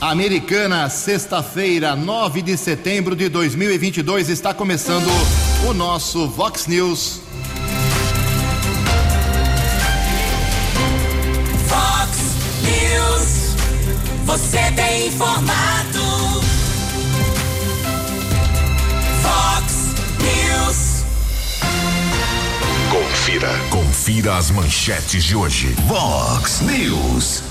Americana, sexta-feira, 9 de setembro de 2022, está começando o nosso Vox News. Vox News, você tem informado. Vox News. Confira. Confira as manchetes de hoje. Vox News.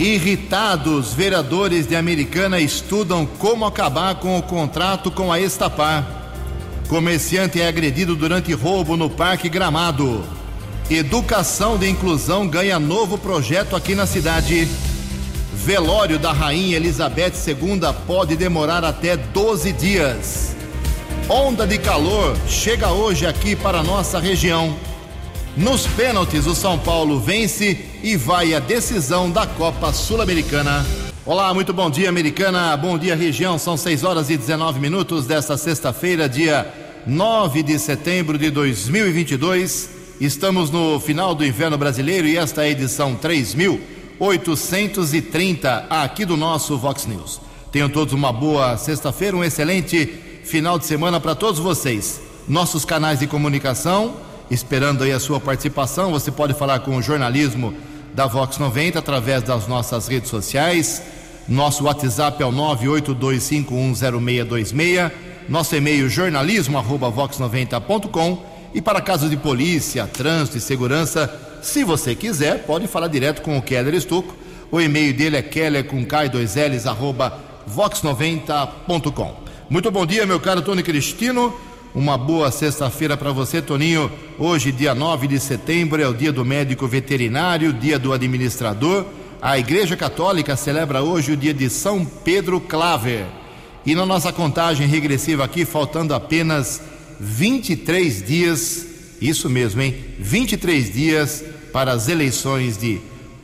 Irritados, vereadores de Americana estudam como acabar com o contrato com a Estapar. Comerciante é agredido durante roubo no Parque Gramado. Educação de inclusão ganha novo projeto aqui na cidade. Velório da Rainha Elizabeth II pode demorar até 12 dias. Onda de calor chega hoje aqui para nossa região. Nos pênaltis, o São Paulo vence e vai à decisão da Copa Sul-Americana. Olá, muito bom dia, Americana. Bom dia, região. São 6 horas e 19 minutos desta sexta-feira, dia 9 de setembro de 2022. Estamos no final do inverno brasileiro e esta é a edição 3830 aqui do nosso Vox News. Tenham todos uma boa sexta-feira, um excelente final de semana para todos vocês. Nossos canais de comunicação esperando aí a sua participação. Você pode falar com o jornalismo da Vox 90 através das nossas redes sociais. Nosso WhatsApp é o 982510626. Nosso e-mail jornalismo@vox90.com e para casos de polícia, trânsito e segurança, se você quiser, pode falar direto com o Keller Estuco. O e-mail dele é keller com k 2 ls arroba vox90.com. Muito bom dia, meu caro Tony Cristino. Uma boa sexta-feira para você, Toninho. Hoje, dia 9 de setembro, é o dia do médico veterinário, dia do administrador. A Igreja Católica celebra hoje o dia de São Pedro Claver. E na nossa contagem regressiva aqui, faltando apenas 23 dias, isso mesmo, hein? 23 dias para as eleições de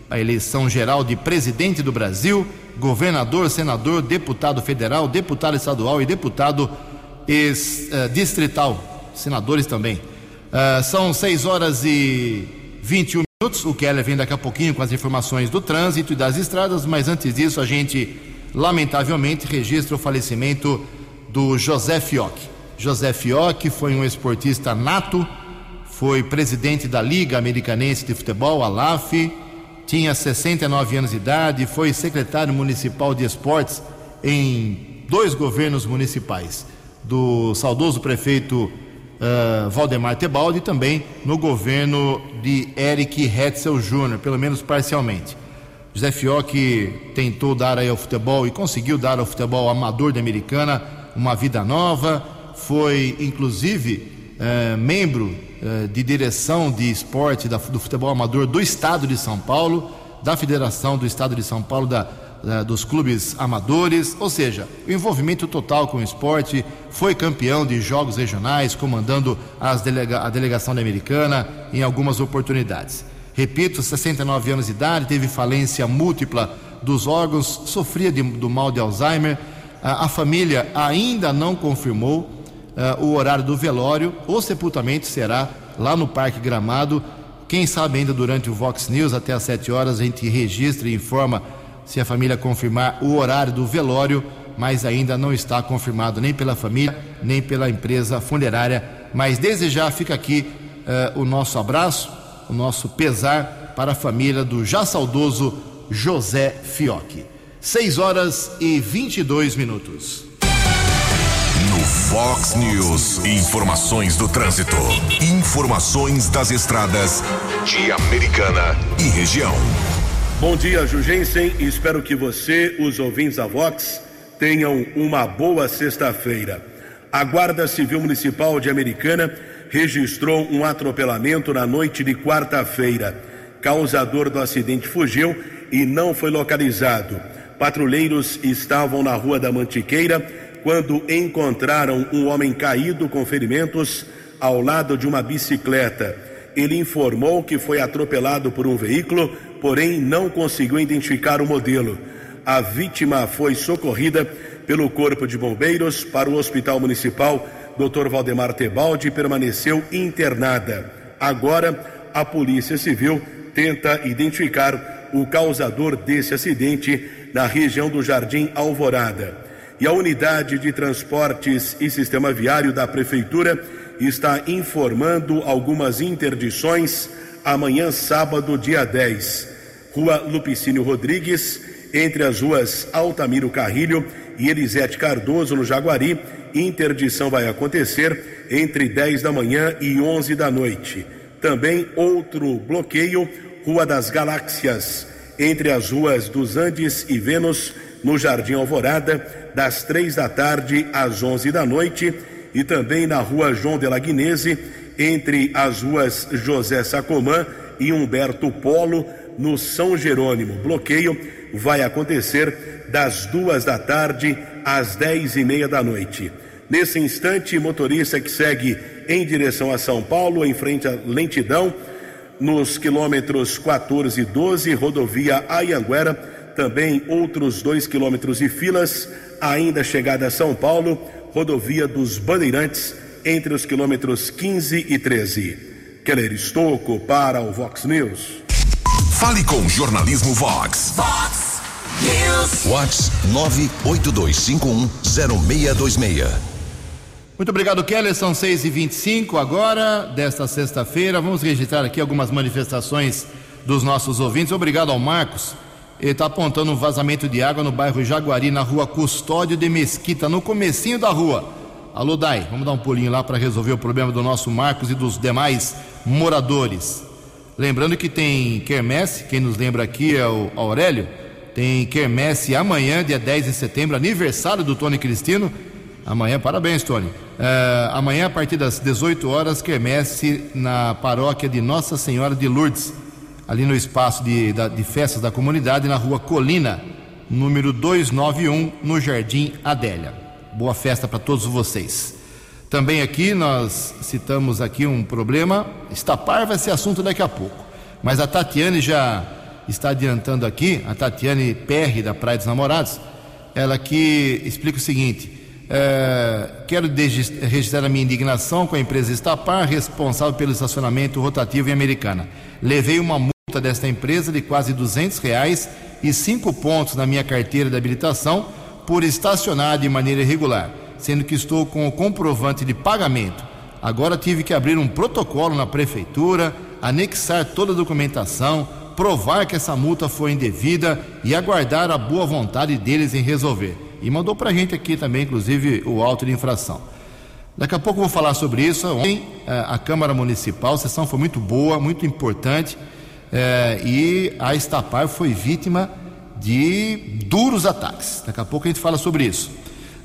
a eleição geral de presidente do Brasil, governador, senador, deputado federal, deputado estadual e deputado ex-distrital, uh, senadores também. Uh, são 6 horas e 21 minutos. O Keller vem daqui a pouquinho com as informações do trânsito e das estradas, mas antes disso, a gente, lamentavelmente, registra o falecimento do José Fioc. José Fioc foi um esportista nato, foi presidente da Liga Americanense de Futebol, a LAF, tinha 69 anos de idade, foi secretário municipal de esportes em dois governos municipais do saudoso prefeito uh, Valdemar Tebaldi e também no governo de Eric Hetzel Jr., pelo menos parcialmente. José Fioc tentou dar aí ao futebol e conseguiu dar ao futebol amador da Americana uma vida nova, foi inclusive uh, membro uh, de direção de esporte da, do futebol amador do Estado de São Paulo, da Federação do Estado de São Paulo, da né, dos clubes amadores, ou seja, o envolvimento total com o esporte, foi campeão de jogos regionais, comandando delega a delegação da Americana em algumas oportunidades. Repito, 69 anos de idade, teve falência múltipla dos órgãos, sofria de, do mal de Alzheimer. A, a família ainda não confirmou uh, o horário do velório. O sepultamento será lá no Parque Gramado. Quem sabe ainda durante o Vox News, até às 7 horas, a gente registra e informa se a família confirmar o horário do velório, mas ainda não está confirmado nem pela família, nem pela empresa funerária. Mas desejar fica aqui uh, o nosso abraço, o nosso pesar para a família do já saudoso José Fioc. 6 horas e 22 minutos. No Fox News, informações do trânsito, informações das estradas de Americana e região. Bom dia, Jugensen. Espero que você, os ouvintes da Vox, tenham uma boa sexta-feira. A Guarda Civil Municipal de Americana registrou um atropelamento na noite de quarta-feira. Causador do acidente fugiu e não foi localizado. Patrulheiros estavam na Rua da Mantiqueira quando encontraram um homem caído com ferimentos ao lado de uma bicicleta. Ele informou que foi atropelado por um veículo porém não conseguiu identificar o modelo. A vítima foi socorrida pelo Corpo de Bombeiros para o Hospital Municipal Dr. Valdemar Tebaldi permaneceu internada. Agora, a Polícia Civil tenta identificar o causador desse acidente na região do Jardim Alvorada. E a unidade de transportes e sistema viário da Prefeitura está informando algumas interdições amanhã, sábado, dia 10. Rua Lupicínio Rodrigues, entre as ruas Altamiro Carrilho e Elisete Cardoso, no Jaguari. Interdição vai acontecer entre 10 da manhã e 11 da noite. Também outro bloqueio, Rua das Galáxias, entre as ruas dos Andes e Vênus, no Jardim Alvorada, das três da tarde às 11 da noite. E também na Rua João de Laguinese, entre as ruas José Sacomã e Humberto Polo, no São Jerônimo. Bloqueio vai acontecer das duas da tarde às dez e meia da noite. Nesse instante, motorista que segue em direção a São Paulo, em frente à lentidão, nos quilômetros 14 e 12, rodovia Ayanguera, também outros dois quilômetros e filas, ainda chegada a São Paulo, rodovia dos Bandeirantes, entre os quilômetros 15 e 13. Keller Estocco para o Vox News. Fale com o Jornalismo Vox. Vox News. Vox 982510626. Muito obrigado, Keller. São 6 e 25 agora, desta sexta-feira. Vamos registrar aqui algumas manifestações dos nossos ouvintes. Obrigado ao Marcos. Ele está apontando um vazamento de água no bairro Jaguari, na rua Custódio de Mesquita, no comecinho da rua. Alô, Dai, vamos dar um pulinho lá para resolver o problema do nosso Marcos e dos demais moradores. Lembrando que tem quermesse, quem nos lembra aqui é o Aurélio, tem quermesse amanhã, dia 10 de setembro, aniversário do Tony Cristino. Amanhã, parabéns, Tony. É, amanhã, a partir das 18 horas, quermesse na paróquia de Nossa Senhora de Lourdes, ali no espaço de, da- de festas da comunidade, na rua Colina, número 291, no Jardim Adélia. Boa festa para todos vocês. Também aqui nós citamos aqui um problema, Estapar vai ser assunto daqui a pouco, mas a Tatiane já está adiantando aqui, a Tatiane Perry da Praia dos Namorados, ela que explica o seguinte: é, quero registrar a minha indignação com a empresa Estapar, responsável pelo estacionamento rotativo em Americana. Levei uma multa desta empresa de quase 200 reais e cinco pontos na minha carteira de habilitação por estacionar de maneira irregular, sendo que estou com o comprovante de pagamento. Agora tive que abrir um protocolo na prefeitura, anexar toda a documentação, provar que essa multa foi indevida e aguardar a boa vontade deles em resolver. E mandou pra gente aqui também, inclusive, o auto de infração. Daqui a pouco vou falar sobre isso. Ontem, eh, a Câmara Municipal, a sessão foi muito boa, muito importante, eh, e a Estapar foi vítima de duros ataques. Daqui a pouco a gente fala sobre isso.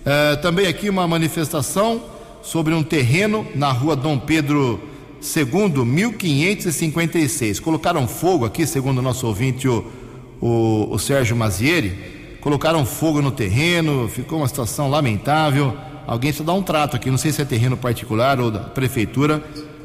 Eh, também aqui uma manifestação sobre um terreno na rua Dom Pedro II, 1556. Colocaram fogo aqui, segundo o nosso ouvinte, o, o, o Sérgio Mazieri. Colocaram fogo no terreno, ficou uma situação lamentável. Alguém precisa dar um trato aqui, não sei se é terreno particular ou da prefeitura,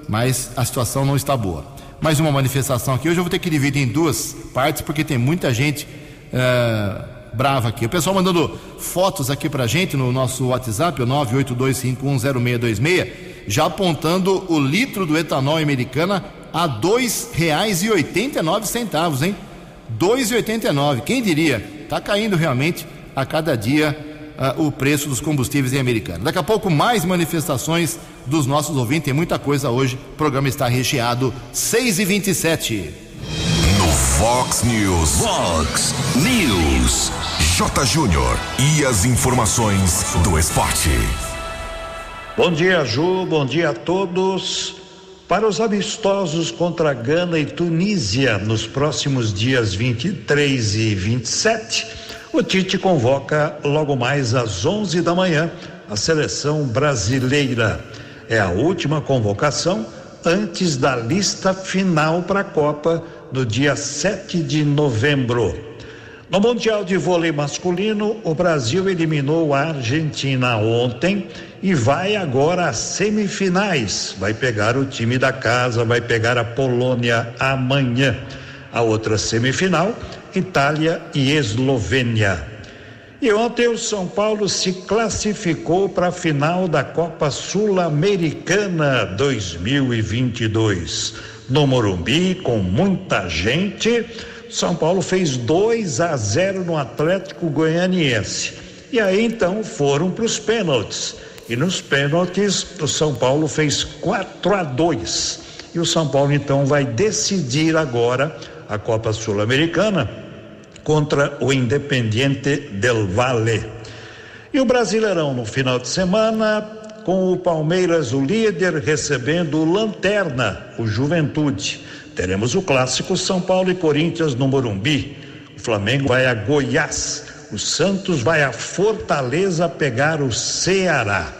mas a situação não está boa. Mais uma manifestação aqui. Hoje eu vou ter que dividir em duas partes, porque tem muita gente eh, brava aqui. O pessoal mandando fotos aqui pra gente no nosso WhatsApp, o 982510626, já apontando o litro do etanol americana a R$ 2,89, hein? 2,89. Quem diria? Está caindo realmente a cada dia ah, o preço dos combustíveis em americana. Daqui a pouco mais manifestações dos nossos ouvintes. Tem muita coisa hoje. O programa está recheado. 6 e 27 No Fox News. Fox News. J. Júnior. E as informações do esporte. Bom dia, Ju. Bom dia a todos. Para os amistosos contra Gana e Tunísia nos próximos dias 23 e 27, o Tite convoca logo mais às 11 da manhã a seleção brasileira. É a última convocação antes da lista final para a Copa no dia 7 de novembro. No Mundial de Vôlei Masculino, o Brasil eliminou a Argentina ontem e vai agora às semifinais. Vai pegar o time da casa, vai pegar a Polônia amanhã. A outra semifinal, Itália e Eslovênia. E ontem o São Paulo se classificou para a final da Copa Sul-Americana 2022. No Morumbi, com muita gente, São Paulo fez 2 a 0 no Atlético Goianiense. E aí então foram para os pênaltis. E nos pênaltis, o São Paulo fez 4 a 2. E o São Paulo então vai decidir agora a Copa Sul-Americana contra o Independiente del Valle. E o Brasileirão no final de semana, com o Palmeiras, o líder, recebendo o Lanterna, o Juventude. Teremos o clássico São Paulo e Corinthians no Morumbi. O Flamengo vai a Goiás. O Santos vai a Fortaleza pegar o Ceará.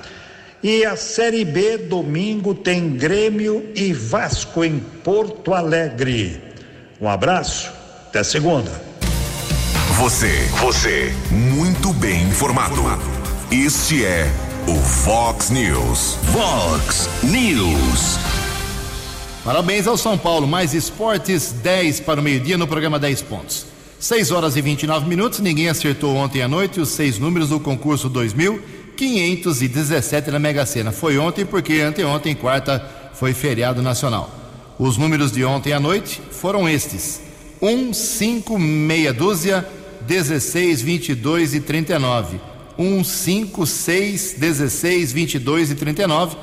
E a Série B, domingo, tem Grêmio e Vasco em Porto Alegre. Um abraço, até segunda. Você, você, muito bem informado. Este é o Fox News. Fox News. Parabéns ao São Paulo. Mais esportes, 10 para o meio-dia no programa 10 pontos. 6 horas e 29 minutos. Ninguém acertou ontem à noite os seis números do concurso 2517 na Mega Sena. Foi ontem porque anteontem, quarta, foi feriado nacional. Os números de ontem à noite foram estes: 1, 5, meia dúzia, 16, 22 e 39. 1, 5, 6, 16, 22 e 39.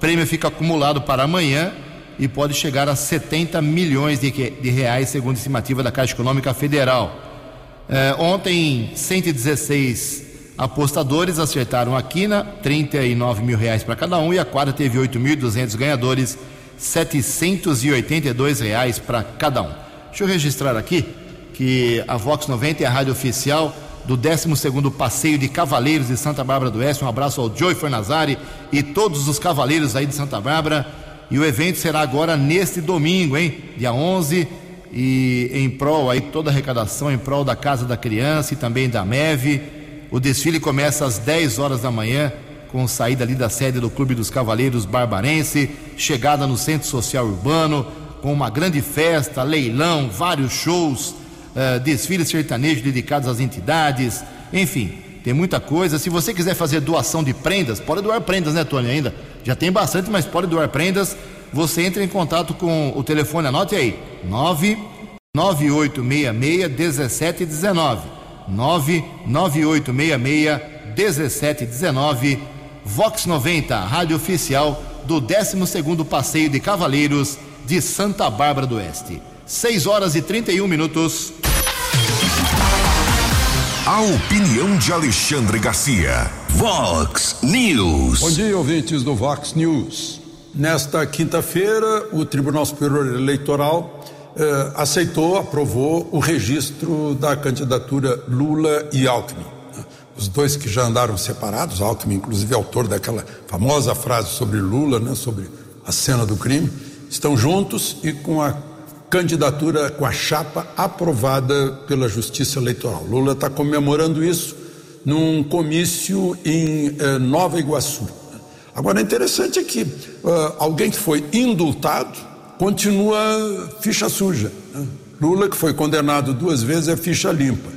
Prêmio fica acumulado para amanhã e pode chegar a 70 milhões de, de reais, segundo a estimativa da Caixa Econômica Federal. É, ontem, 116 apostadores acertaram a quina, 39 mil reais para cada um, e a quadra teve 8.200 ganhadores, 782 reais para cada um. Deixa eu registrar aqui que a Vox 90 é a rádio oficial do 12º Passeio de Cavaleiros de Santa Bárbara do Oeste. Um abraço ao Joey Fornazari e todos os cavaleiros aí de Santa Bárbara. E o evento será agora neste domingo, hein? Dia 11 e em prol aí toda a arrecadação em prol da Casa da Criança e também da MEV. O desfile começa às 10 horas da manhã com saída ali da sede do Clube dos Cavaleiros Barbarense, chegada no Centro Social Urbano, com uma grande festa, leilão, vários shows, uh, desfiles sertanejos dedicados às entidades, enfim, tem muita coisa. Se você quiser fazer doação de prendas, pode doar prendas, né, Tony? Ainda já tem bastante, mas pode doar prendas. Você entra em contato com o telefone, anote aí: 99866 1719. 99866 1719 Vox 90, rádio oficial do 12º Passeio de Cavaleiros de Santa Bárbara do Oeste. 6 horas e 31 minutos. A opinião de Alexandre Garcia. Vox News. Bom dia, ouvintes do Vox News. Nesta quinta-feira, o Tribunal Superior Eleitoral eh, aceitou, aprovou o registro da candidatura Lula e Alckmin os dois que já andaram separados, Alckmin, inclusive autor daquela famosa frase sobre Lula, né, sobre a cena do crime, estão juntos e com a candidatura, com a chapa aprovada pela Justiça Eleitoral. Lula está comemorando isso num comício em eh, Nova Iguaçu. Agora, interessante é que uh, alguém que foi indultado continua ficha suja. Né? Lula, que foi condenado duas vezes, é ficha limpa.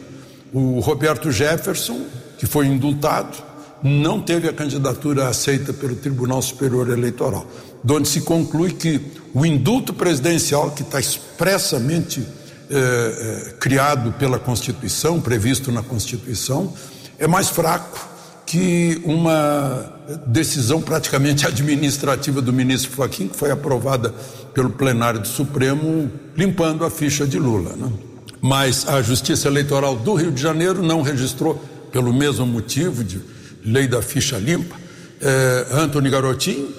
O Roberto Jefferson que foi indultado, não teve a candidatura aceita pelo Tribunal Superior Eleitoral, onde se conclui que o indulto presidencial, que está expressamente eh, eh, criado pela Constituição, previsto na Constituição, é mais fraco que uma decisão praticamente administrativa do ministro Fachin, que foi aprovada pelo plenário do Supremo, limpando a ficha de Lula. Né? Mas a Justiça Eleitoral do Rio de Janeiro não registrou pelo mesmo motivo de lei da ficha limpa, é, Antony Garotinho,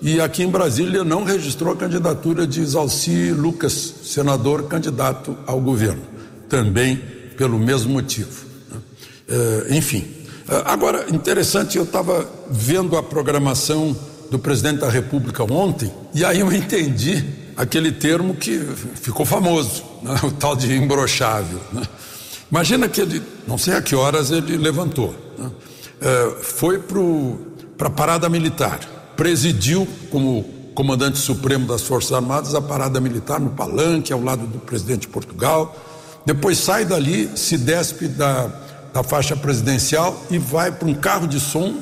e aqui em Brasília não registrou a candidatura de Zalci Lucas, senador candidato ao governo, também pelo mesmo motivo. É, enfim, é, agora, interessante, eu estava vendo a programação do presidente da República ontem, e aí eu entendi aquele termo que ficou famoso, né? o tal de imbrochável. Né? Imagina que ele, não sei a que horas ele levantou, né? É, foi para a parada militar, presidiu como comandante supremo das Forças Armadas a parada militar no Palanque, ao lado do presidente de Portugal. Depois sai dali, se despe da, da faixa presidencial e vai para um carro de som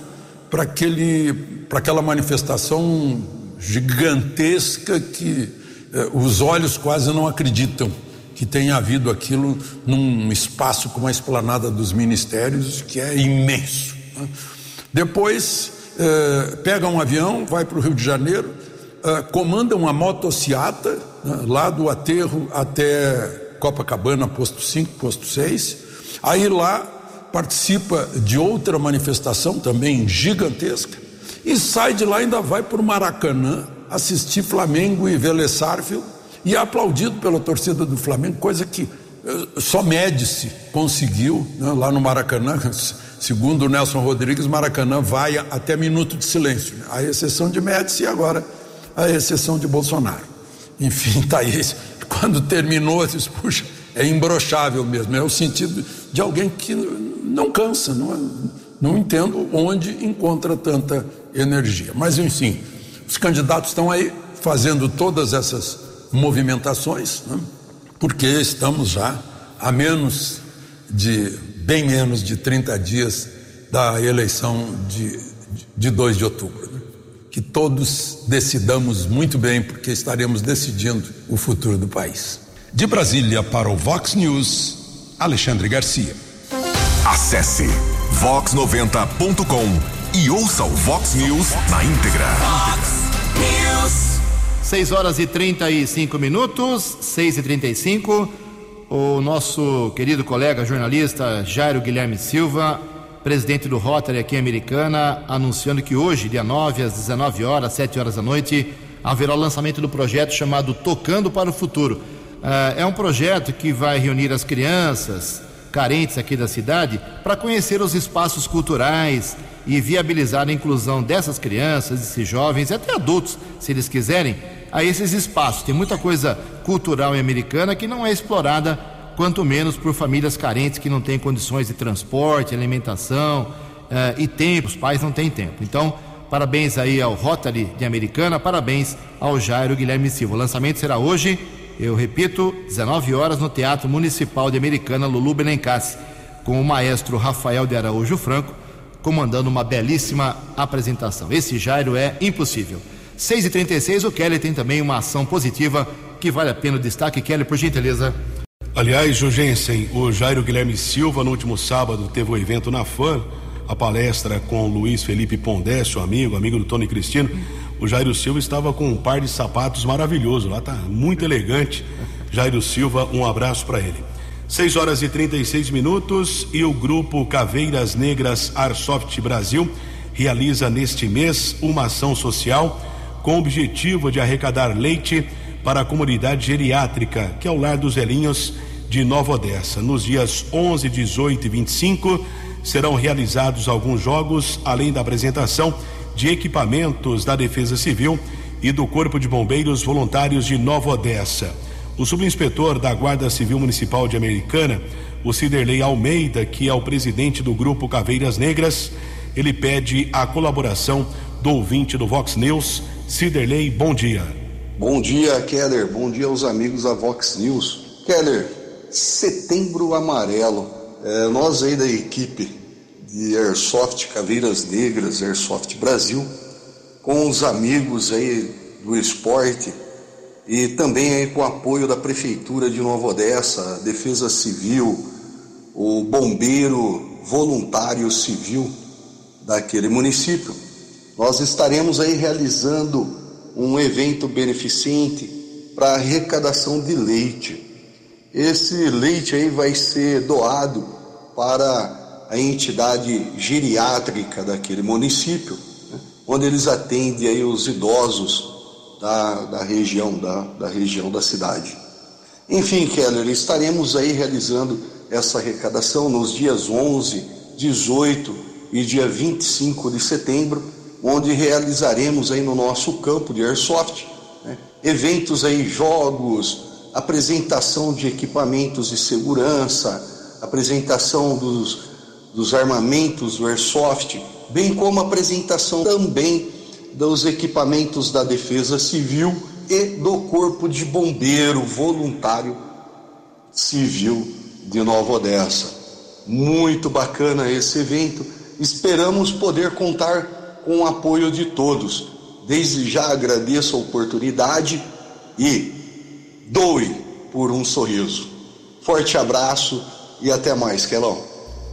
para aquela manifestação gigantesca que eh, os olhos quase não acreditam que tenha havido aquilo num espaço como a esplanada dos ministérios, que é imenso. Depois eh, pega um avião, vai para o Rio de Janeiro, eh, comanda uma motociata, né, lá do aterro até Copacabana, posto 5, posto 6. Aí lá participa de outra manifestação também gigantesca e sai de lá ainda vai para o Maracanã assistir Flamengo e Vélez Sarsfield e é aplaudido pela torcida do Flamengo, coisa que eh, só Médici conseguiu né, lá no Maracanã. Segundo o Nelson Rodrigues, Maracanã vai até minuto de silêncio, né, a exceção de Médici e agora a exceção de Bolsonaro. Enfim, tá aí. Quando terminou, eu disse, puxa, é imbrochável mesmo. É o sentido de alguém que não cansa, não, é, não entendo onde encontra tanta energia. Mas, enfim, os candidatos estão aí fazendo todas essas movimentações, né? porque estamos já a menos de, bem menos de 30 dias da eleição de, de 2 de outubro. Né? Que todos decidamos muito bem, porque estaremos decidindo o futuro do país. De Brasília para o Vox News, Alexandre Garcia. Acesse vox90.com e ouça o Vox News na íntegra. Vox News. 6 horas e 35 minutos, 6 e 35 O nosso querido colega jornalista Jairo Guilherme Silva, presidente do Rotary aqui em Americana, anunciando que hoje, dia 9, às 19 horas, 7 horas da noite, haverá o lançamento do projeto chamado Tocando para o Futuro. Uh, é um projeto que vai reunir as crianças carentes aqui da cidade para conhecer os espaços culturais e viabilizar a inclusão dessas crianças, desses jovens e até adultos, se eles quiserem, a esses espaços. Tem muita coisa cultural e americana que não é explorada, quanto menos por famílias carentes que não têm condições de transporte, alimentação eh, e tempo. Os pais não têm tempo. Então, parabéns aí ao Rotary de Americana, parabéns ao Jairo Guilherme Silva. O lançamento será hoje, eu repito, 19 horas no Teatro Municipal de Americana, Lulu Belencassi, com o maestro Rafael de Araújo Franco comandando uma belíssima apresentação. Esse Jairo é impossível. 6h36, o Kelly tem também uma ação positiva que vale a pena o destaque. Kelly, por gentileza. Aliás, Jugensen, o Jairo Guilherme Silva, no último sábado, teve o um evento na FAN, a palestra com Luiz Felipe Pondé, seu amigo, amigo do Tony Cristino. O Jairo Silva estava com um par de sapatos maravilhoso, lá tá muito elegante. Jairo Silva, um abraço para ele. 6 horas e 36 minutos e o grupo Caveiras Negras Arsoft Brasil realiza neste mês uma ação social com o objetivo de arrecadar leite para a comunidade geriátrica, que é o Lar dos Velhinhos de Nova Odessa. Nos dias 11, 18 e 25 serão realizados alguns jogos, além da apresentação de equipamentos da Defesa Civil e do Corpo de Bombeiros Voluntários de Nova Odessa. O subinspetor da Guarda Civil Municipal de Americana, o Ciderley Almeida, que é o presidente do grupo Caveiras Negras, ele pede a colaboração do ouvinte do Vox News Ciderley, bom dia. Bom dia, Keller. Bom dia aos amigos da Vox News. Keller, setembro amarelo. É, nós aí da equipe de Airsoft Caveiras Negras, Airsoft Brasil, com os amigos aí do esporte e também aí com o apoio da Prefeitura de Nova Odessa, Defesa Civil, o bombeiro voluntário civil daquele município nós estaremos aí realizando um evento beneficente para arrecadação de leite. Esse leite aí vai ser doado para a entidade geriátrica daquele município, né, onde eles atendem aí os idosos da, da região da, da região da cidade. Enfim, Keller, estaremos aí realizando essa arrecadação nos dias 11, 18 e dia 25 de setembro onde realizaremos aí no nosso campo de airsoft né, eventos aí, jogos, apresentação de equipamentos de segurança, apresentação dos, dos armamentos do airsoft, bem como apresentação também dos equipamentos da Defesa Civil e do Corpo de Bombeiro Voluntário Civil de Nova Odessa. Muito bacana esse evento. Esperamos poder contar com o apoio de todos. Desde já agradeço a oportunidade e doe, por um sorriso. Forte abraço e até mais, Quelão.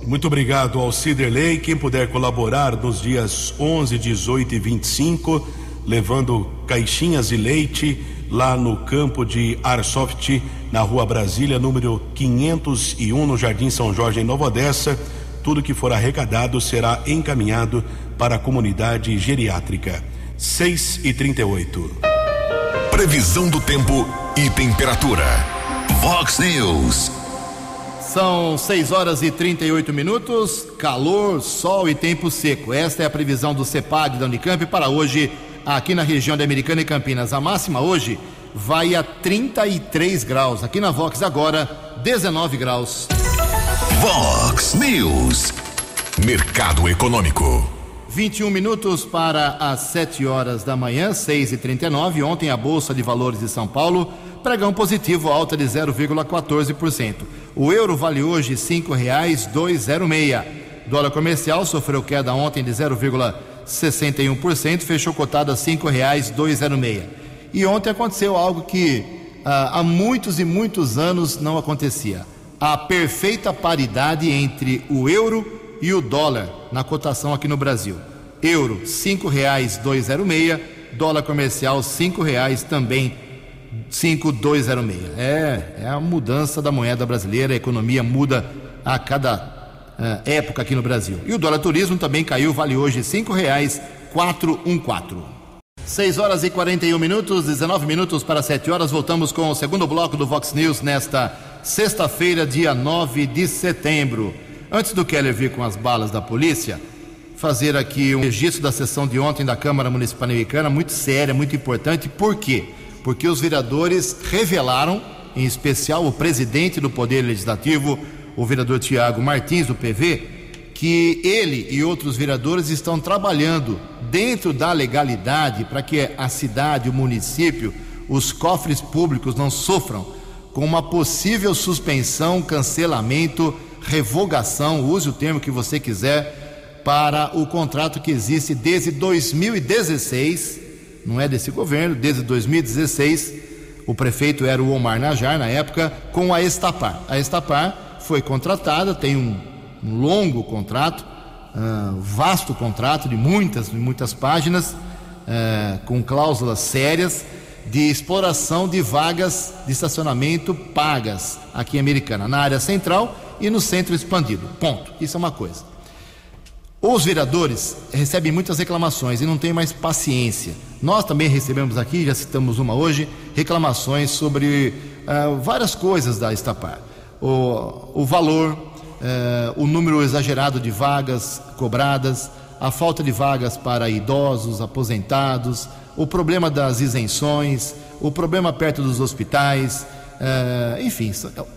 Muito obrigado ao Ciderley. Quem puder colaborar nos dias 11, 18 e 25, levando caixinhas de leite lá no campo de Airsoft, na Rua Brasília, número 501, no Jardim São Jorge, em Nova Odessa. Tudo que for arrecadado será encaminhado para a comunidade geriátrica. 6 e 38. Previsão do tempo e temperatura. Vox News. São 6 horas e 38 minutos, calor, sol e tempo seco. Esta é a previsão do CEPAD da Unicamp para hoje, aqui na região de Americana e Campinas. A máxima hoje vai a 33 graus. Aqui na Vox agora, 19 graus. Vox News. Mercado Econômico. 21 minutos para as 7 horas da manhã, 6 e 39 Ontem a Bolsa de Valores de São Paulo, pregão positivo, alta de 0,14%. O euro vale hoje R$ 5,206. Dólar comercial sofreu queda ontem de 0,61%, fechou cotado a R$ 5,206. E ontem aconteceu algo que ah, há muitos e muitos anos não acontecia: a perfeita paridade entre o euro e o dólar na cotação aqui no Brasil. Euro zero meia, dólar comercial cinco dois zero meia. É, é a mudança da moeda brasileira, a economia muda a cada uh, época aqui no Brasil. E o dólar turismo também caiu, vale hoje um quatro. 6 horas e 41 minutos, 19 minutos para 7 horas. Voltamos com o segundo bloco do Vox News nesta sexta-feira, dia 9 de setembro. Antes do Keller vir com as balas da polícia, fazer aqui um registro da sessão de ontem da Câmara Municipal Americana, muito séria, muito importante. Por quê? Porque os vereadores revelaram, em especial o presidente do Poder Legislativo, o vereador Tiago Martins, do PV, que ele e outros vereadores estão trabalhando dentro da legalidade para que a cidade, o município, os cofres públicos não sofram com uma possível suspensão, cancelamento revogação, use o termo que você quiser, para o contrato que existe desde 2016, não é desse governo, desde 2016. O prefeito era o Omar Najar na época, com a Estapar. A Estapar foi contratada, tem um, um longo contrato, uh, vasto contrato de muitas, de muitas páginas, uh, com cláusulas sérias de exploração de vagas de estacionamento pagas aqui em Americana, na área central e no centro expandido. Ponto. Isso é uma coisa. Os vereadores recebem muitas reclamações e não têm mais paciência. Nós também recebemos aqui, já citamos uma hoje, reclamações sobre uh, várias coisas da Estapar. O, o valor, uh, o número exagerado de vagas cobradas, a falta de vagas para idosos, aposentados, o problema das isenções, o problema perto dos hospitais, uh, enfim,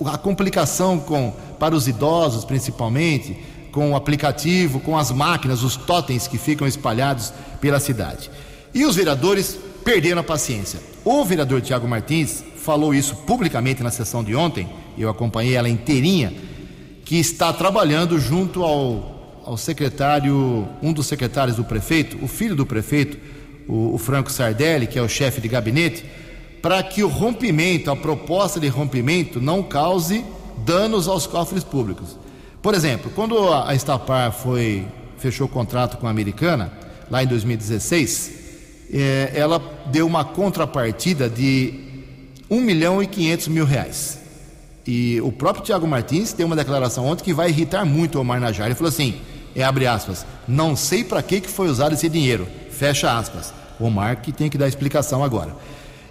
a complicação com, para os idosos principalmente, com o aplicativo, com as máquinas, os totens que ficam espalhados pela cidade. E os vereadores perderam a paciência. O vereador Tiago Martins falou isso publicamente na sessão de ontem, eu acompanhei ela inteirinha, que está trabalhando junto ao, ao secretário, um dos secretários do prefeito, o filho do prefeito, o, o Franco Sardelli, que é o chefe de gabinete, para que o rompimento, a proposta de rompimento, não cause danos aos cofres públicos. Por exemplo, quando a Estapar foi fechou o contrato com a Americana, lá em 2016, é, ela deu uma contrapartida de 1 milhão e 500 mil reais. E o próprio Tiago Martins tem uma declaração ontem que vai irritar muito o Omar Najar. Ele falou assim, é, abre aspas, não sei para que, que foi usado esse dinheiro, fecha aspas. O que tem que dar explicação agora.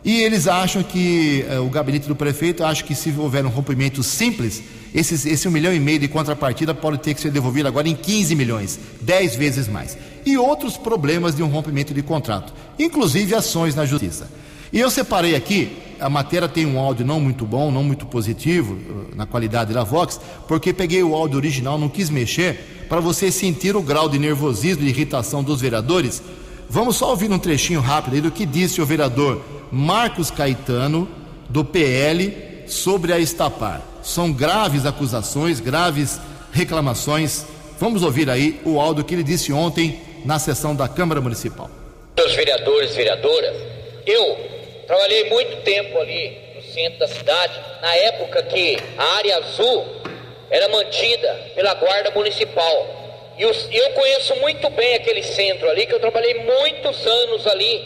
E eles acham que, eh, o gabinete do prefeito acha que se houver um rompimento simples, esses, esse um milhão e meio de contrapartida pode ter que ser devolvido agora em 15 milhões, 10 vezes mais. E outros problemas de um rompimento de contrato, inclusive ações na justiça. E eu separei aqui, a matéria tem um áudio não muito bom, não muito positivo, eh, na qualidade da Vox, porque peguei o áudio original, não quis mexer, para você sentir o grau de nervosismo e irritação dos vereadores. Vamos só ouvir um trechinho rápido aí do que disse o vereador Marcos Caetano, do PL, sobre a Estapar. São graves acusações, graves reclamações. Vamos ouvir aí o áudio que ele disse ontem na sessão da Câmara Municipal. Os vereadores e vereadoras, eu trabalhei muito tempo ali no centro da cidade, na época que a área azul era mantida pela guarda municipal. E eu conheço muito bem aquele centro ali, que eu trabalhei muitos anos ali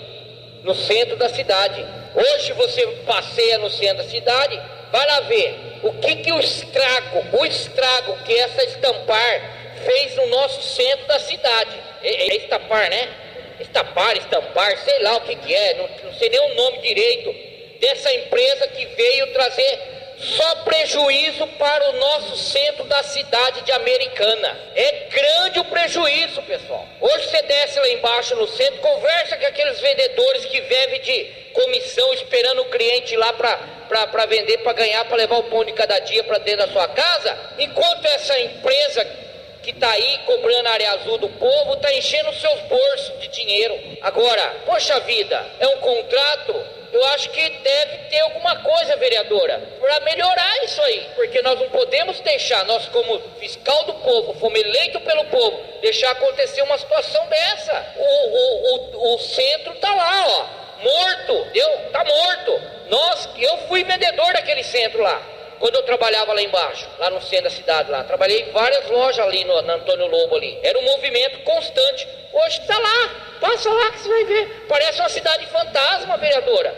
no centro da cidade. Hoje você passeia no centro da cidade, vai lá ver o que, que o estrago, o estrago que essa estampar fez no nosso centro da cidade. É, é estampar, né? Estampar, estampar, sei lá o que, que é, não, não sei nem o nome direito dessa empresa que veio trazer só prejuízo para o nosso centro da cidade de Americana. É grande o prejuízo, pessoal. Hoje você desce lá embaixo no centro, conversa com aqueles vendedores que vivem de comissão esperando o cliente lá para vender, para ganhar, para levar o pão de cada dia para dentro da sua casa, enquanto essa empresa que está aí cobrando a área azul do povo está enchendo seus bolsos de dinheiro. Agora, poxa vida, é um contrato eu acho que deve ter alguma coisa, vereadora, para melhorar isso aí, porque nós não podemos deixar, nós como fiscal do povo, fomos eleitos pelo povo, deixar acontecer uma situação dessa. O, o, o, o centro está lá, ó, morto, deu? Tá morto. Nós, eu fui vendedor daquele centro lá quando eu trabalhava lá embaixo, lá no centro da cidade lá, trabalhei em várias lojas ali no, Antônio Lobo ali. Era um movimento constante. Hoje está lá, passa lá que você vai ver. Parece uma cidade fantasma, vereadora.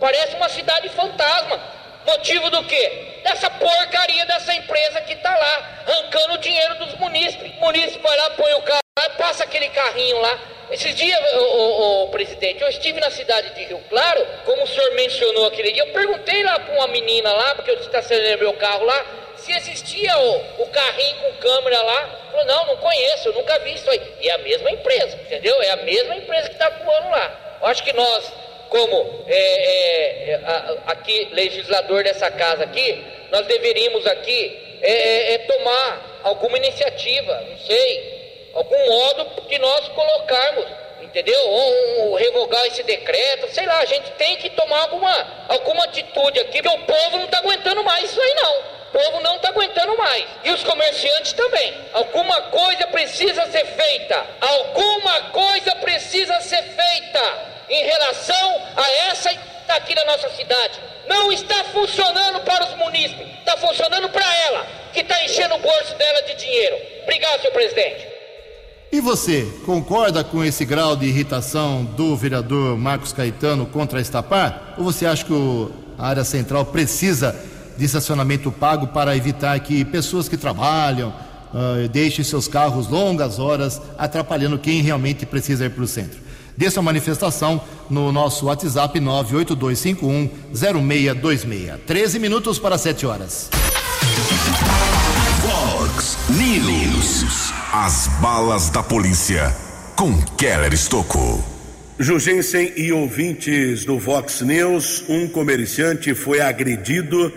Parece uma cidade fantasma. Motivo do quê? Dessa porcaria dessa empresa que está lá, arrancando o dinheiro dos munícipes. O munícipe vai lá, põe o carro, passa aquele carrinho lá, esses dias, o, presidente, eu estive na cidade de Rio Claro, como o senhor mencionou aquele dia, eu perguntei lá para uma menina lá, porque eu estacionei meu carro lá, se existia o, o carrinho com câmera lá. Falou, não, não conheço, eu nunca vi isso aí. E é a mesma empresa, entendeu? É a mesma empresa que está atuando lá. Eu acho que nós, como é, é, é aqui, legislador dessa casa aqui, nós deveríamos aqui é, é, é tomar alguma iniciativa, não sei, algum modo que nós colocarmos, entendeu? Ou, ou, revogar esse decreto, sei lá, a gente tem que tomar alguma, alguma atitude aqui, porque o povo não está aguentando mais isso aí não. O povo não está aguentando mais. E os comerciantes também. Alguma coisa precisa ser feita. Alguma coisa precisa ser feita em relação a essa aqui na nossa cidade. Não está funcionando para os munícipes, está funcionando para ela, que está enchendo o bolso dela de dinheiro. Obrigado, senhor presidente. E você, concorda com esse grau de irritação do vereador Marcos Caetano contra a Estapar? Ou você acha que a área central precisa de estacionamento pago para evitar que pessoas que trabalham uh, deixem seus carros longas horas, atrapalhando quem realmente precisa ir para o centro? Dê sua manifestação no nosso WhatsApp 982510626. 13 minutos para 7 horas. Fox News. As balas da polícia com Keller Estocou. Jugensen e ouvintes do Vox News, um comerciante foi agredido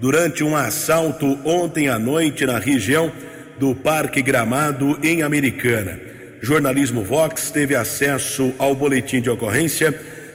durante um assalto ontem à noite na região do Parque Gramado, em Americana. Jornalismo Vox teve acesso ao boletim de ocorrência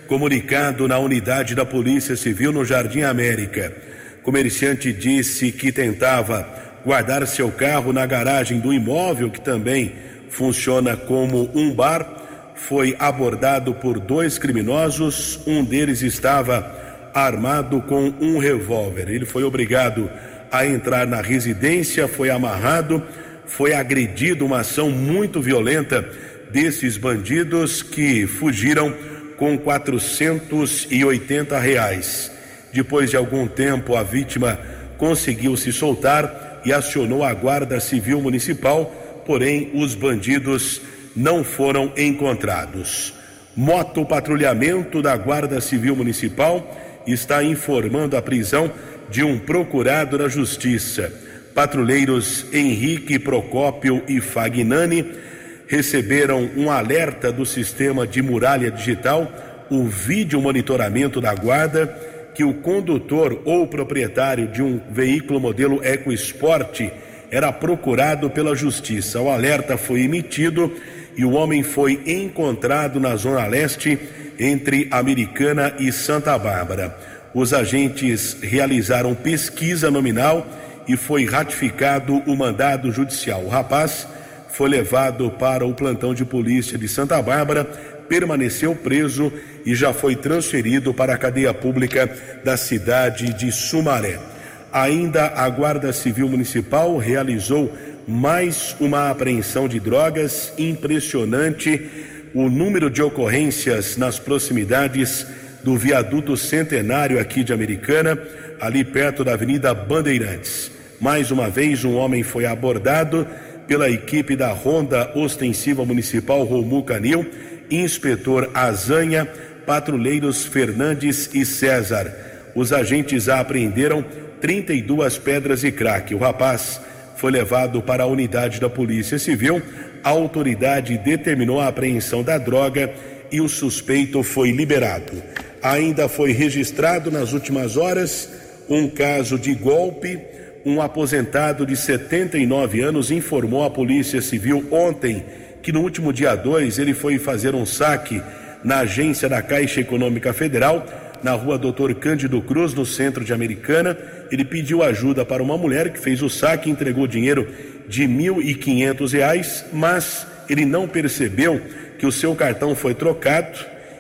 comunicado na unidade da Polícia Civil no Jardim América. Comerciante disse que tentava guardar seu carro na garagem do imóvel, que também funciona como um bar, foi abordado por dois criminosos. Um deles estava armado com um revólver. Ele foi obrigado a entrar na residência, foi amarrado, foi agredido, uma ação muito violenta desses bandidos que fugiram com 480 reais. Depois de algum tempo, a vítima conseguiu se soltar e acionou a Guarda Civil Municipal, porém os bandidos não foram encontrados. Moto patrulhamento da Guarda Civil Municipal está informando a prisão de um procurado da Justiça. Patrulheiros Henrique Procópio e Fagnani receberam um alerta do sistema de muralha digital, o vídeo monitoramento da guarda que o condutor ou proprietário de um veículo modelo EcoSport era procurado pela justiça. O alerta foi emitido e o homem foi encontrado na zona leste entre Americana e Santa Bárbara. Os agentes realizaram pesquisa nominal e foi ratificado o mandado judicial. O rapaz foi levado para o plantão de polícia de Santa Bárbara, permaneceu preso e já foi transferido para a cadeia pública da cidade de Sumaré. Ainda a Guarda Civil Municipal realizou mais uma apreensão de drogas impressionante. O número de ocorrências nas proximidades do viaduto centenário aqui de Americana, ali perto da Avenida Bandeirantes. Mais uma vez, um homem foi abordado pela equipe da Ronda Ostensiva Municipal Romu Canil, inspetor Azanha, patrulheiros Fernandes e César. Os agentes apreenderam 32 pedras e crack. O rapaz foi levado para a unidade da Polícia Civil. A autoridade determinou a apreensão da droga e o suspeito foi liberado. Ainda foi registrado nas últimas horas um caso de golpe. Um aposentado de 79 anos informou à Polícia Civil ontem que no último dia 2 ele foi fazer um saque na agência da Caixa Econômica Federal, na rua Doutor Cândido Cruz, no centro de Americana. Ele pediu ajuda para uma mulher que fez o saque entregou dinheiro de R$ 1.500, mas ele não percebeu que o seu cartão foi trocado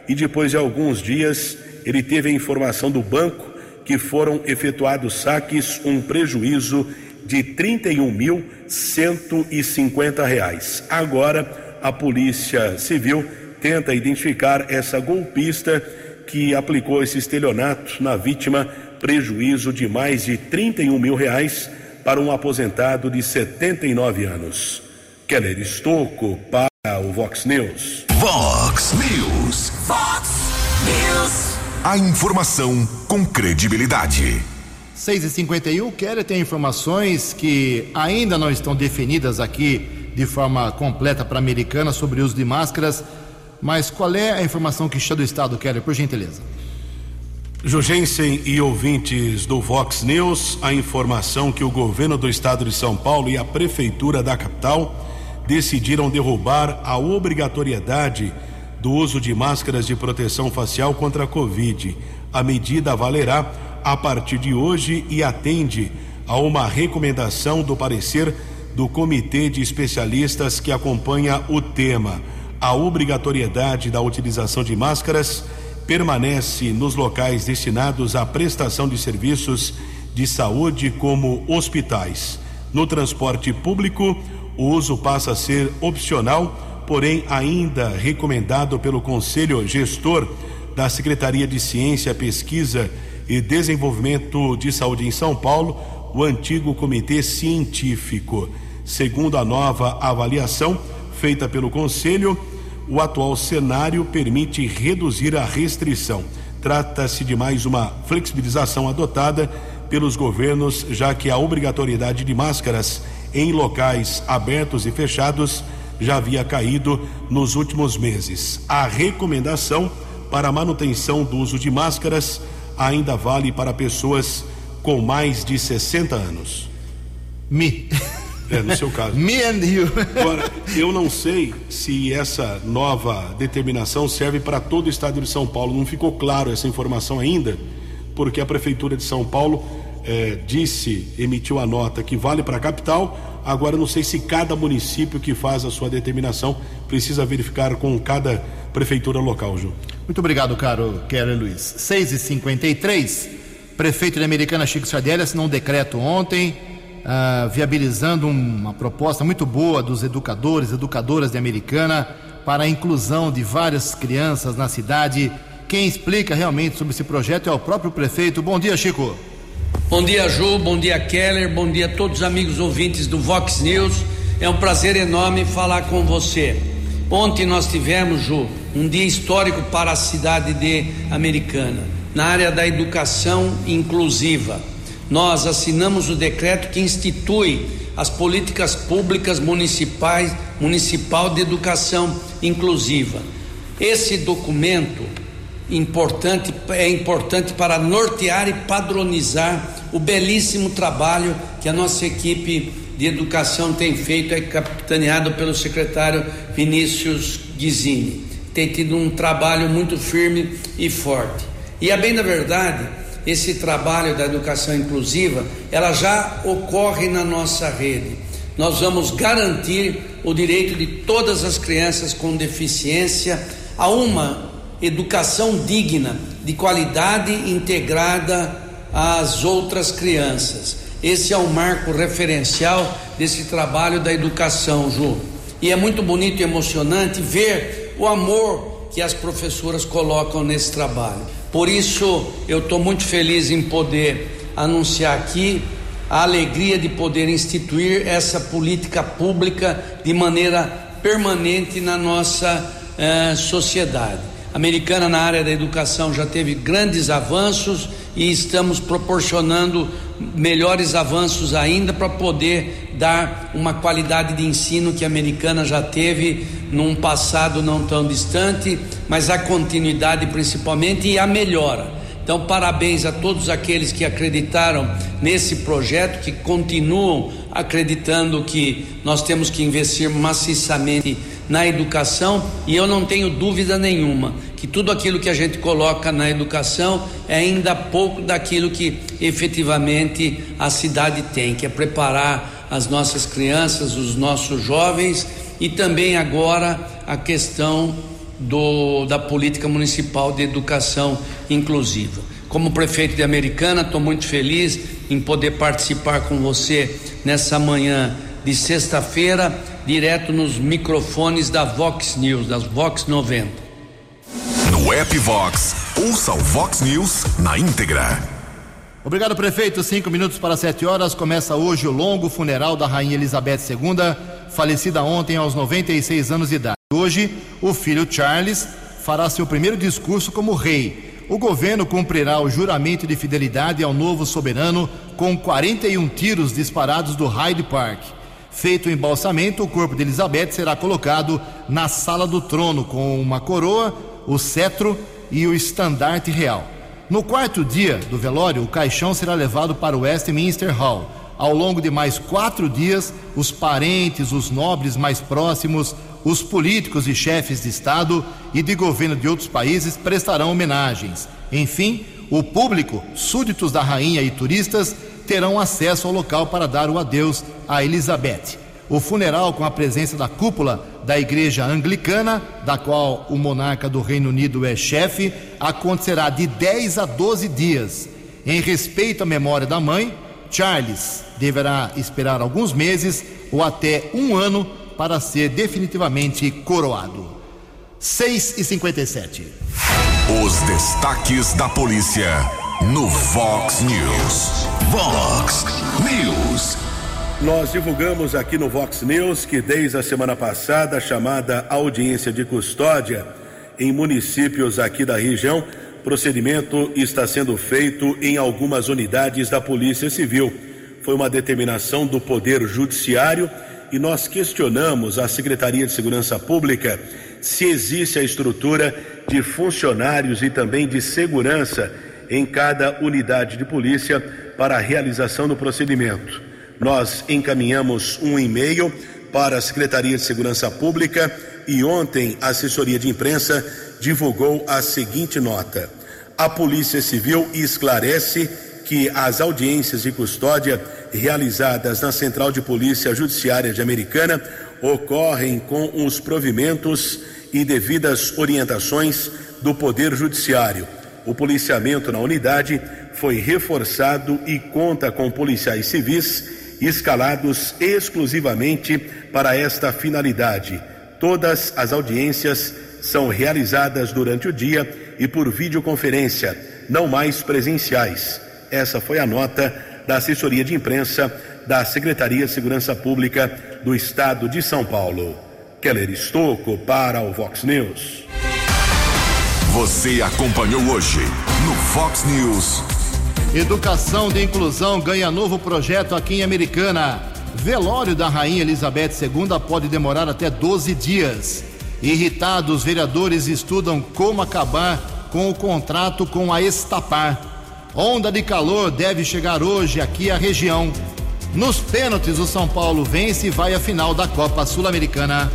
e depois de alguns dias ele teve a informação do banco que foram efetuados saques, um prejuízo de R$ 31.150. Agora a Polícia Civil tenta identificar essa golpista que aplicou esse estelionato na vítima, prejuízo de mais de 31 mil reais para um aposentado de 79 anos. Keller Estocco para o Vox News. Vox News. Vox News. A informação com credibilidade. 6 e 51 Keller tem informações que ainda não estão definidas aqui de forma completa para a americana sobre o uso de máscaras mas qual é a informação que chega do Estado, Keller, por gentileza? Jugensen e ouvintes do Vox News, a informação que o governo do estado de São Paulo e a prefeitura da capital decidiram derrubar a obrigatoriedade do uso de máscaras de proteção facial contra a Covid. A medida valerá a partir de hoje e atende a uma recomendação do parecer do comitê de especialistas que acompanha o tema a obrigatoriedade da utilização de máscaras permanece nos locais destinados à prestação de serviços de saúde, como hospitais. No transporte público, o uso passa a ser opcional, porém ainda recomendado pelo Conselho Gestor da Secretaria de Ciência, Pesquisa e Desenvolvimento de Saúde em São Paulo, o antigo Comitê Científico. Segundo a nova avaliação, feita pelo Conselho, o atual cenário permite reduzir a restrição. Trata-se de mais uma flexibilização adotada pelos governos, já que a obrigatoriedade de máscaras em locais abertos e fechados já havia caído nos últimos meses. A recomendação para manutenção do uso de máscaras ainda vale para pessoas com mais de 60 anos. Me. É, no seu caso. Me and you. Agora, eu não sei se essa nova determinação serve para todo o estado de São Paulo. Não ficou claro essa informação ainda, porque a Prefeitura de São Paulo é, disse, emitiu a nota que vale para a capital. Agora, não sei se cada município que faz a sua determinação precisa verificar com cada prefeitura local, Ju. Muito obrigado, caro Keller Luiz. 6 e 53 Prefeito de Americana Chico Sardelli assinou um decreto ontem uh, viabilizando uma proposta muito boa dos educadores, educadoras de Americana para a inclusão de várias crianças na cidade. Quem explica realmente sobre esse projeto é o próprio prefeito. Bom dia, Chico. Bom dia, Ju. Bom dia, Keller. Bom dia a todos os amigos ouvintes do Vox News. É um prazer enorme falar com você. Ontem nós tivemos, Ju, um dia histórico para a cidade de Americana, na área da educação inclusiva nós assinamos o decreto que institui as políticas públicas municipais, municipal de educação inclusiva. Esse documento importante é importante para nortear e padronizar o belíssimo trabalho que a nossa equipe de educação tem feito, é capitaneado pelo secretário Vinícius Guizini. Tem tido um trabalho muito firme e forte. E a bem da verdade, esse trabalho da educação inclusiva, ela já ocorre na nossa rede. nós vamos garantir o direito de todas as crianças com deficiência a uma educação digna, de qualidade integrada às outras crianças. Esse é o marco referencial desse trabalho da educação, Ju. E é muito bonito e emocionante ver o amor que as professoras colocam nesse trabalho. Por isso, eu estou muito feliz em poder anunciar aqui a alegria de poder instituir essa política pública de maneira permanente na nossa eh, sociedade. Americana na área da educação já teve grandes avanços e estamos proporcionando melhores avanços ainda para poder dar uma qualidade de ensino que a americana já teve num passado não tão distante, mas a continuidade principalmente e a melhora. Então, parabéns a todos aqueles que acreditaram nesse projeto, que continuam acreditando que nós temos que investir maciçamente na educação, e eu não tenho dúvida nenhuma que tudo aquilo que a gente coloca na educação é ainda pouco daquilo que efetivamente a cidade tem, que é preparar as nossas crianças, os nossos jovens e também agora a questão do, da política municipal de educação inclusiva. Como prefeito de Americana, estou muito feliz em poder participar com você nessa manhã de sexta-feira, direto nos microfones da Vox News, das Vox 90. No app Vox, ouça o Vox News na íntegra. Obrigado, prefeito. Cinco minutos para sete horas. Começa hoje o longo funeral da Rainha Elizabeth II, falecida ontem aos 96 anos de idade. Hoje, o filho Charles fará seu primeiro discurso como rei. O governo cumprirá o juramento de fidelidade ao novo soberano com 41 tiros disparados do Hyde Park. Feito o embalsamento, o corpo de Elizabeth será colocado na sala do trono com uma coroa, o cetro e o estandarte real. No quarto dia do velório, o caixão será levado para o Westminster Hall. Ao longo de mais quatro dias, os parentes, os nobres mais próximos, os políticos e chefes de Estado e de governo de outros países prestarão homenagens. Enfim, o público, súditos da rainha e turistas terão acesso ao local para dar o adeus a Elizabeth. O funeral, com a presença da cúpula da Igreja Anglicana, da qual o monarca do Reino Unido é chefe, acontecerá de 10 a 12 dias. Em respeito à memória da mãe, Charles deverá esperar alguns meses ou até um ano para ser definitivamente coroado. 6 e 57. Os destaques da polícia no Vox News. Vox News. Nós divulgamos aqui no Vox News que desde a semana passada a chamada audiência de custódia em municípios aqui da região, procedimento está sendo feito em algumas unidades da Polícia Civil. Foi uma determinação do Poder Judiciário e nós questionamos a Secretaria de Segurança Pública se existe a estrutura de funcionários e também de segurança em cada unidade de polícia para a realização do procedimento. Nós encaminhamos um e-mail para a Secretaria de Segurança Pública e ontem a assessoria de imprensa divulgou a seguinte nota: A Polícia Civil esclarece que as audiências de custódia realizadas na Central de Polícia Judiciária de Americana ocorrem com os provimentos e devidas orientações do Poder Judiciário. O policiamento na unidade foi reforçado e conta com policiais civis escalados exclusivamente para esta finalidade. Todas as audiências são realizadas durante o dia e por videoconferência, não mais presenciais. Essa foi a nota da assessoria de imprensa da Secretaria de Segurança Pública do Estado de São Paulo. Keller Estocco para o Vox News. Você acompanhou hoje no Fox News. Educação de inclusão ganha novo projeto aqui em Americana. Velório da Rainha Elizabeth II pode demorar até 12 dias. Irritados, vereadores estudam como acabar com o contrato com a Estapar. Onda de calor deve chegar hoje aqui à região. Nos pênaltis, o São Paulo vence e vai à final da Copa Sul-Americana.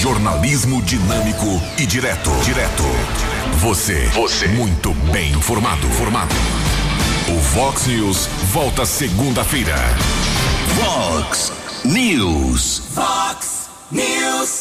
Jornalismo dinâmico e direto. Direto. Você. Você. Muito bem informado. Formado. O Vox News volta segunda-feira. Fox News. Fox News.